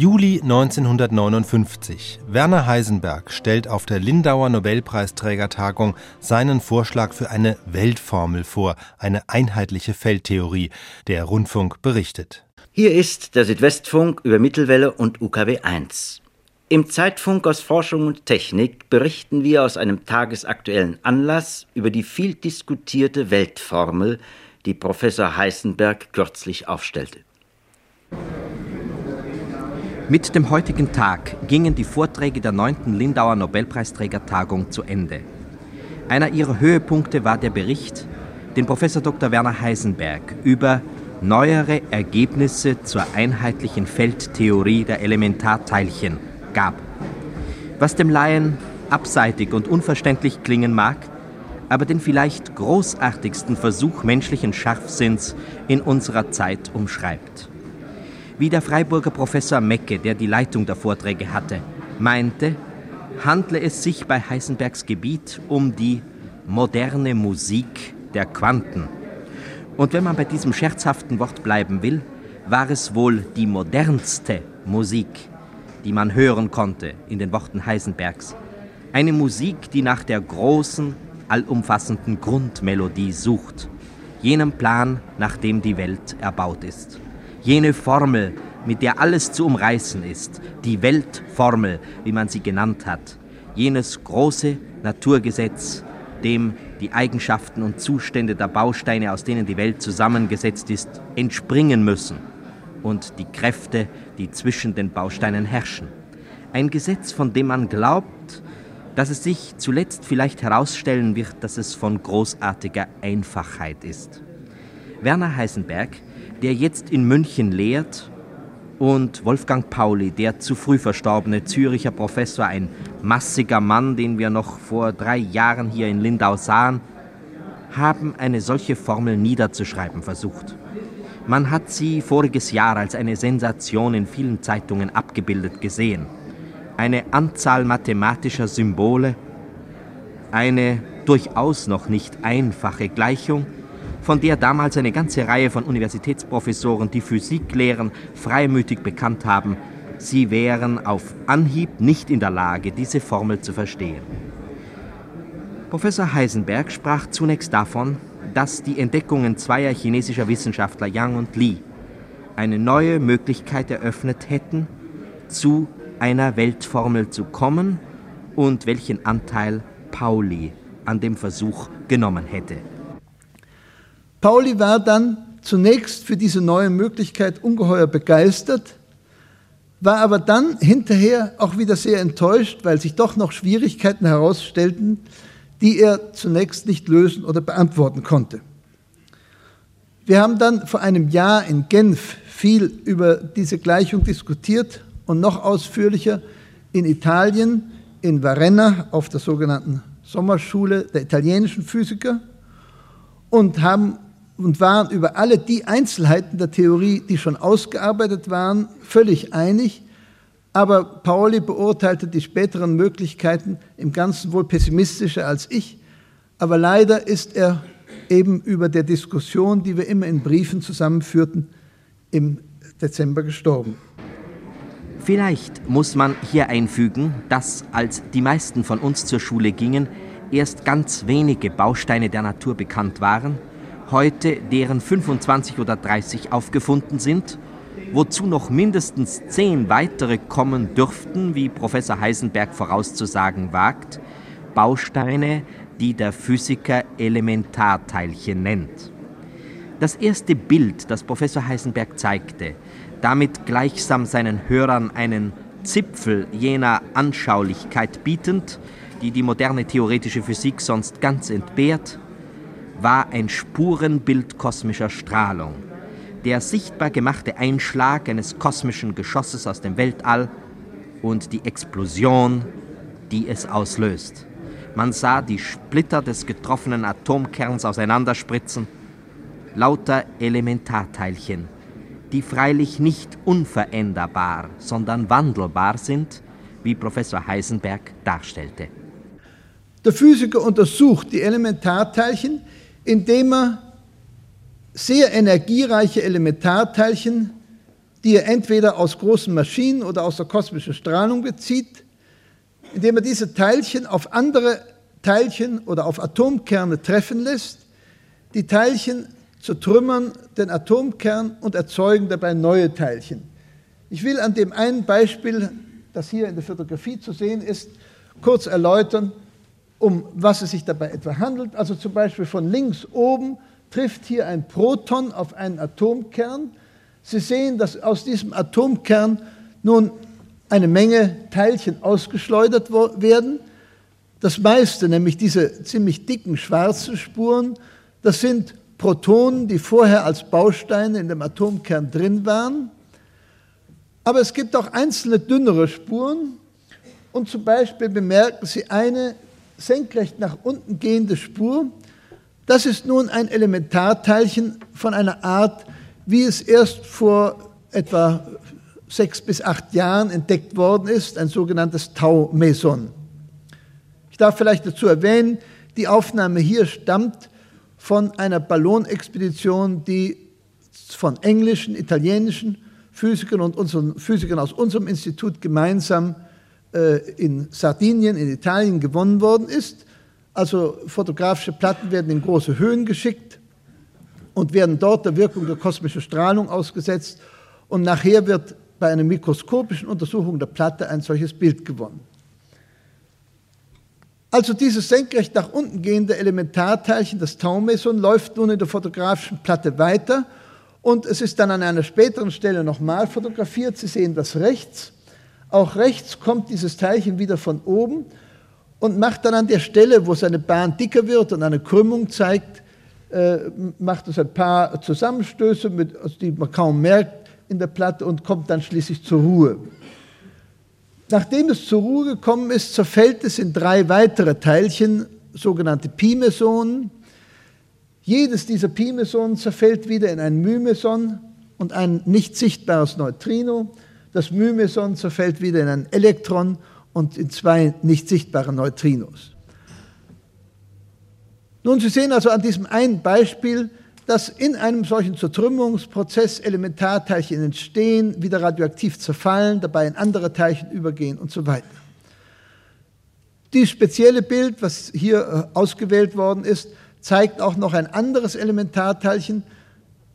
Juli 1959. Werner Heisenberg stellt auf der Lindauer Nobelpreisträgertagung seinen Vorschlag für eine Weltformel vor, eine einheitliche Feldtheorie. Der Rundfunk berichtet. Hier ist der Südwestfunk über Mittelwelle und UKW 1. Im Zeitfunk aus Forschung und Technik berichten wir aus einem tagesaktuellen Anlass über die viel diskutierte Weltformel, die Professor Heisenberg kürzlich aufstellte. Mit dem heutigen Tag gingen die Vorträge der 9. Lindauer Nobelpreisträgertagung zu Ende. Einer ihrer Höhepunkte war der Bericht, den Professor Dr. Werner Heisenberg über neuere Ergebnisse zur einheitlichen Feldtheorie der Elementarteilchen gab. Was dem Laien abseitig und unverständlich klingen mag, aber den vielleicht großartigsten Versuch menschlichen Scharfsinns in unserer Zeit umschreibt wie der Freiburger Professor Mecke, der die Leitung der Vorträge hatte, meinte, handle es sich bei Heisenbergs Gebiet um die moderne Musik der Quanten. Und wenn man bei diesem scherzhaften Wort bleiben will, war es wohl die modernste Musik, die man hören konnte in den Worten Heisenbergs. Eine Musik, die nach der großen, allumfassenden Grundmelodie sucht, jenem Plan, nach dem die Welt erbaut ist jene Formel, mit der alles zu umreißen ist, die Weltformel, wie man sie genannt hat, jenes große Naturgesetz, dem die Eigenschaften und Zustände der Bausteine, aus denen die Welt zusammengesetzt ist, entspringen müssen und die Kräfte, die zwischen den Bausteinen herrschen. Ein Gesetz, von dem man glaubt, dass es sich zuletzt vielleicht herausstellen wird, dass es von großartiger Einfachheit ist. Werner Heisenberg der jetzt in München lehrt, und Wolfgang Pauli, der zu früh verstorbene Züricher Professor, ein massiger Mann, den wir noch vor drei Jahren hier in Lindau sahen, haben eine solche Formel niederzuschreiben versucht. Man hat sie voriges Jahr als eine Sensation in vielen Zeitungen abgebildet gesehen. Eine Anzahl mathematischer Symbole, eine durchaus noch nicht einfache Gleichung, von der damals eine ganze Reihe von Universitätsprofessoren, die Physik lehren, freimütig bekannt haben, sie wären auf Anhieb nicht in der Lage, diese Formel zu verstehen. Professor Heisenberg sprach zunächst davon, dass die Entdeckungen zweier chinesischer Wissenschaftler Yang und Li eine neue Möglichkeit eröffnet hätten, zu einer Weltformel zu kommen und welchen Anteil Pauli an dem Versuch genommen hätte. Pauli war dann zunächst für diese neue Möglichkeit ungeheuer begeistert, war aber dann hinterher auch wieder sehr enttäuscht, weil sich doch noch Schwierigkeiten herausstellten, die er zunächst nicht lösen oder beantworten konnte. Wir haben dann vor einem Jahr in Genf viel über diese Gleichung diskutiert und noch ausführlicher in Italien, in Varenna auf der sogenannten Sommerschule der italienischen Physiker und haben und waren über alle die Einzelheiten der Theorie, die schon ausgearbeitet waren, völlig einig. Aber Pauli beurteilte die späteren Möglichkeiten im Ganzen wohl pessimistischer als ich. Aber leider ist er eben über der Diskussion, die wir immer in Briefen zusammenführten, im Dezember gestorben. Vielleicht muss man hier einfügen, dass, als die meisten von uns zur Schule gingen, erst ganz wenige Bausteine der Natur bekannt waren heute deren 25 oder 30 aufgefunden sind, wozu noch mindestens zehn weitere kommen dürften, wie Professor Heisenberg vorauszusagen wagt, Bausteine, die der Physiker Elementarteilchen nennt. Das erste Bild, das Professor Heisenberg zeigte, damit gleichsam seinen Hörern einen Zipfel jener Anschaulichkeit bietend, die die moderne theoretische Physik sonst ganz entbehrt, war ein Spurenbild kosmischer Strahlung. Der sichtbar gemachte Einschlag eines kosmischen Geschosses aus dem Weltall und die Explosion, die es auslöst. Man sah die Splitter des getroffenen Atomkerns auseinanderspritzen, lauter Elementarteilchen, die freilich nicht unveränderbar, sondern wandelbar sind, wie Professor Heisenberg darstellte. Der Physiker untersucht die Elementarteilchen, indem er sehr energiereiche Elementarteilchen die er entweder aus großen Maschinen oder aus der kosmischen Strahlung bezieht, indem er diese Teilchen auf andere Teilchen oder auf Atomkerne treffen lässt, die Teilchen zertrümmern den Atomkern und erzeugen dabei neue Teilchen. Ich will an dem einen Beispiel, das hier in der Fotografie zu sehen ist, kurz erläutern, um was es sich dabei etwa handelt. Also zum Beispiel von links oben trifft hier ein Proton auf einen Atomkern. Sie sehen, dass aus diesem Atomkern nun eine Menge Teilchen ausgeschleudert werden. Das meiste, nämlich diese ziemlich dicken schwarzen Spuren, das sind Protonen, die vorher als Bausteine in dem Atomkern drin waren. Aber es gibt auch einzelne dünnere Spuren. Und zum Beispiel bemerken Sie eine senkrecht nach unten gehende Spur. Das ist nun ein Elementarteilchen von einer Art, wie es erst vor etwa sechs bis acht Jahren entdeckt worden ist, ein sogenanntes Tau-Meson. Ich darf vielleicht dazu erwähnen, die Aufnahme hier stammt von einer Ballonexpedition, die von englischen, italienischen Physikern und unseren Physikern aus unserem Institut gemeinsam in Sardinien, in Italien gewonnen worden ist. Also fotografische Platten werden in große Höhen geschickt und werden dort der Wirkung der kosmischen Strahlung ausgesetzt und nachher wird bei einer mikroskopischen Untersuchung der Platte ein solches Bild gewonnen. Also dieses senkrecht nach unten gehende Elementarteilchen, das Taumeson, läuft nun in der fotografischen Platte weiter und es ist dann an einer späteren Stelle nochmal fotografiert. Sie sehen das rechts. Auch rechts kommt dieses Teilchen wieder von oben und macht dann an der Stelle, wo seine Bahn dicker wird und eine Krümmung zeigt, äh, macht es ein paar Zusammenstöße, mit, also die man kaum merkt in der Platte und kommt dann schließlich zur Ruhe. Nachdem es zur Ruhe gekommen ist, zerfällt es in drei weitere Teilchen, sogenannte Pi-Mesonen. Jedes dieser Pi-Mesonen zerfällt wieder in ein Mymeson und ein nicht sichtbares Neutrino. Das Mymeson zerfällt wieder in ein Elektron und in zwei nicht sichtbare Neutrinos. Nun, Sie sehen also an diesem einen Beispiel, dass in einem solchen Zertrümmerungsprozess Elementarteilchen entstehen, wieder radioaktiv zerfallen, dabei in andere Teilchen übergehen und so weiter. Dieses spezielle Bild, was hier äh, ausgewählt worden ist, zeigt auch noch ein anderes Elementarteilchen,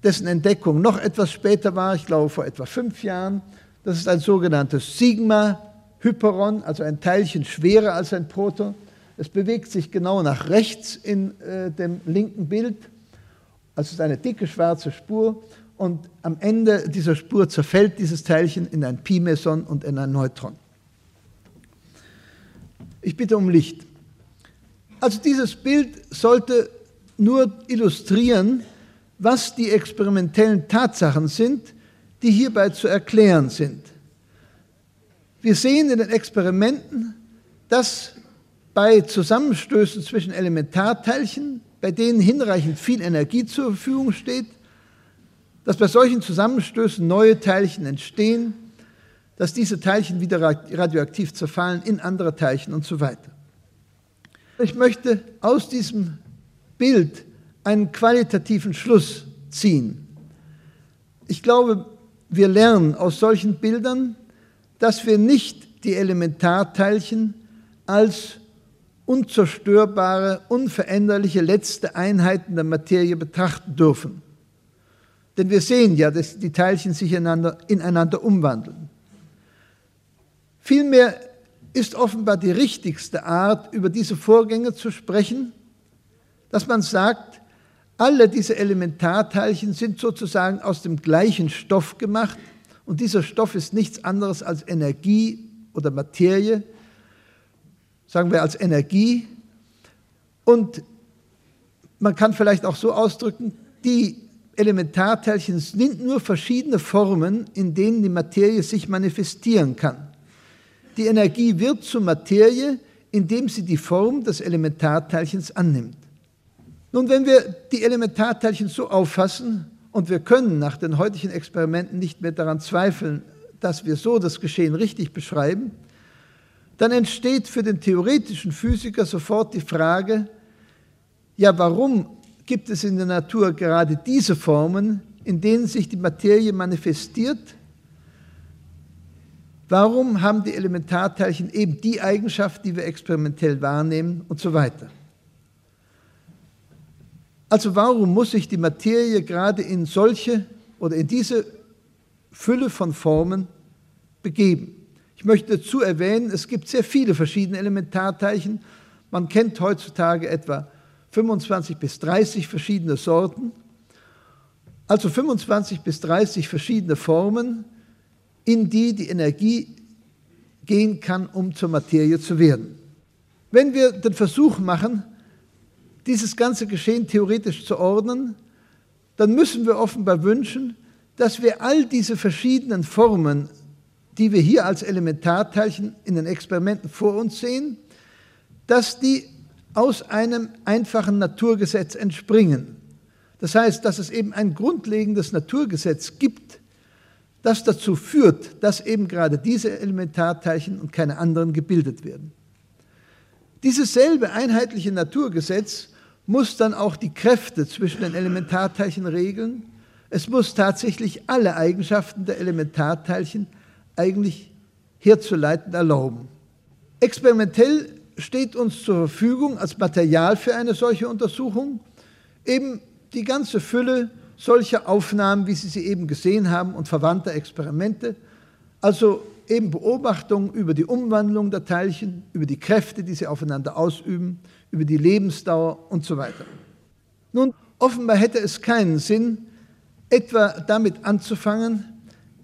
dessen Entdeckung noch etwas später war, ich glaube vor etwa fünf Jahren. Das ist ein sogenanntes Sigma-Hyperon, also ein Teilchen schwerer als ein Proton. Es bewegt sich genau nach rechts in äh, dem linken Bild. Also es ist eine dicke schwarze Spur und am Ende dieser Spur zerfällt dieses Teilchen in ein Pi-Meson und in ein Neutron. Ich bitte um Licht. Also dieses Bild sollte nur illustrieren, was die experimentellen Tatsachen sind, die hierbei zu erklären sind. Wir sehen in den Experimenten, dass bei Zusammenstößen zwischen Elementarteilchen, bei denen hinreichend viel Energie zur Verfügung steht, dass bei solchen Zusammenstößen neue Teilchen entstehen, dass diese Teilchen wieder radioaktiv zerfallen in andere Teilchen und so weiter. Ich möchte aus diesem Bild einen qualitativen Schluss ziehen. Ich glaube, wir lernen aus solchen Bildern, dass wir nicht die Elementarteilchen als unzerstörbare, unveränderliche letzte Einheiten der Materie betrachten dürfen. Denn wir sehen ja, dass die Teilchen sich ineinander, ineinander umwandeln. Vielmehr ist offenbar die richtigste Art, über diese Vorgänge zu sprechen, dass man sagt, alle diese Elementarteilchen sind sozusagen aus dem gleichen Stoff gemacht und dieser Stoff ist nichts anderes als Energie oder Materie, sagen wir als Energie. Und man kann vielleicht auch so ausdrücken, die Elementarteilchen sind nur verschiedene Formen, in denen die Materie sich manifestieren kann. Die Energie wird zur Materie, indem sie die Form des Elementarteilchens annimmt. Nun, wenn wir die Elementarteilchen so auffassen, und wir können nach den heutigen Experimenten nicht mehr daran zweifeln, dass wir so das Geschehen richtig beschreiben, dann entsteht für den theoretischen Physiker sofort die Frage, ja, warum gibt es in der Natur gerade diese Formen, in denen sich die Materie manifestiert, Warum haben die Elementarteilchen eben die Eigenschaft, die wir experimentell wahrnehmen und so weiter? Also warum muss sich die Materie gerade in solche oder in diese Fülle von Formen begeben? Ich möchte dazu erwähnen, es gibt sehr viele verschiedene Elementarteilchen. Man kennt heutzutage etwa 25 bis 30 verschiedene Sorten, also 25 bis 30 verschiedene Formen, in die die Energie gehen kann, um zur Materie zu werden. Wenn wir den Versuch machen, dieses ganze Geschehen theoretisch zu ordnen, dann müssen wir offenbar wünschen, dass wir all diese verschiedenen Formen, die wir hier als Elementarteilchen in den Experimenten vor uns sehen, dass die aus einem einfachen Naturgesetz entspringen. Das heißt, dass es eben ein grundlegendes Naturgesetz gibt, das dazu führt, dass eben gerade diese Elementarteilchen und keine anderen gebildet werden. Dieses selbe einheitliche Naturgesetz muss dann auch die Kräfte zwischen den Elementarteilchen regeln. Es muss tatsächlich alle Eigenschaften der Elementarteilchen eigentlich herzuleiten erlauben. Experimentell steht uns zur Verfügung als Material für eine solche Untersuchung eben die ganze Fülle solcher Aufnahmen, wie Sie sie eben gesehen haben, und verwandter Experimente, also eben Beobachtungen über die Umwandlung der Teilchen, über die Kräfte, die sie aufeinander ausüben, über die Lebensdauer und so weiter. Nun, offenbar hätte es keinen Sinn, etwa damit anzufangen,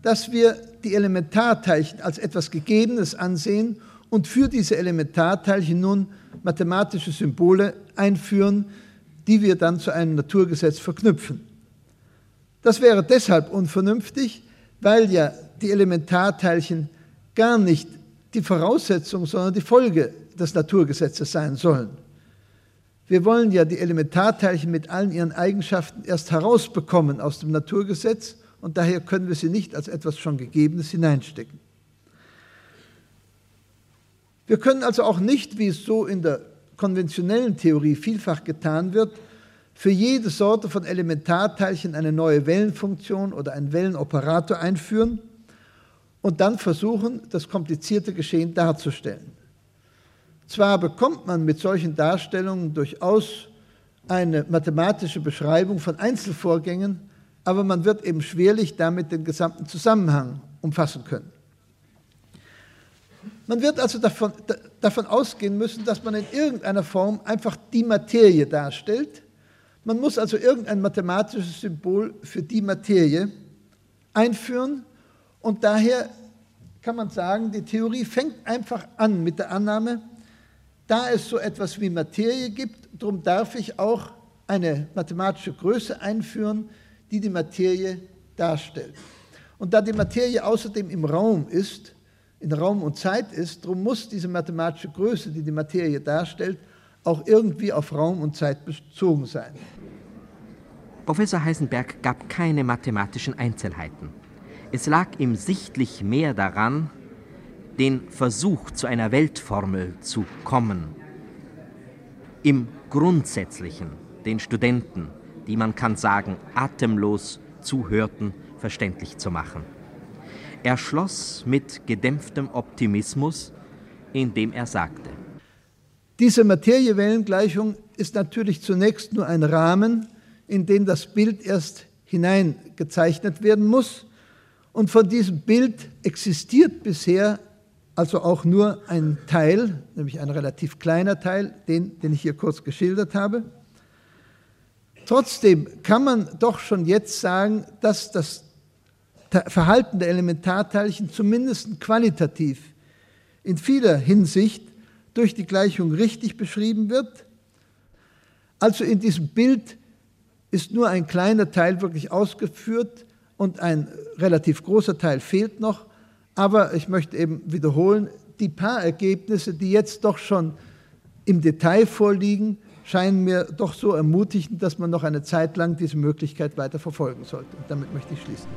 dass wir die Elementarteilchen als etwas Gegebenes ansehen und für diese Elementarteilchen nun mathematische Symbole einführen, die wir dann zu einem Naturgesetz verknüpfen. Das wäre deshalb unvernünftig, weil ja die Elementarteilchen gar nicht die Voraussetzung, sondern die Folge des Naturgesetzes sein sollen. Wir wollen ja die Elementarteilchen mit allen ihren Eigenschaften erst herausbekommen aus dem Naturgesetz und daher können wir sie nicht als etwas schon Gegebenes hineinstecken. Wir können also auch nicht, wie es so in der konventionellen Theorie vielfach getan wird, für jede Sorte von Elementarteilchen eine neue Wellenfunktion oder einen Wellenoperator einführen und dann versuchen, das komplizierte Geschehen darzustellen. Zwar bekommt man mit solchen Darstellungen durchaus eine mathematische Beschreibung von Einzelvorgängen, aber man wird eben schwerlich damit den gesamten Zusammenhang umfassen können. Man wird also davon, davon ausgehen müssen, dass man in irgendeiner Form einfach die Materie darstellt, man muss also irgendein mathematisches Symbol für die Materie einführen und daher kann man sagen, die Theorie fängt einfach an mit der Annahme, da es so etwas wie Materie gibt, darum darf ich auch eine mathematische Größe einführen, die die Materie darstellt. Und da die Materie außerdem im Raum ist, in Raum und Zeit ist, darum muss diese mathematische Größe, die die Materie darstellt, auch irgendwie auf Raum und Zeit bezogen sein. Professor Heisenberg gab keine mathematischen Einzelheiten. Es lag ihm sichtlich mehr daran, den Versuch zu einer Weltformel zu kommen, im Grundsätzlichen den Studenten, die man kann sagen atemlos zuhörten, verständlich zu machen. Er schloss mit gedämpftem Optimismus, indem er sagte, diese Materiewellengleichung ist natürlich zunächst nur ein Rahmen, in den das Bild erst hineingezeichnet werden muss. Und von diesem Bild existiert bisher also auch nur ein Teil, nämlich ein relativ kleiner Teil, den, den ich hier kurz geschildert habe. Trotzdem kann man doch schon jetzt sagen, dass das Verhalten der Elementarteilchen zumindest qualitativ in vieler Hinsicht durch die Gleichung richtig beschrieben wird. Also in diesem Bild ist nur ein kleiner Teil wirklich ausgeführt und ein relativ großer Teil fehlt noch. Aber ich möchte eben wiederholen, die paar Ergebnisse, die jetzt doch schon im Detail vorliegen, scheinen mir doch so ermutigend, dass man noch eine Zeit lang diese Möglichkeit weiter verfolgen sollte. Und damit möchte ich schließen.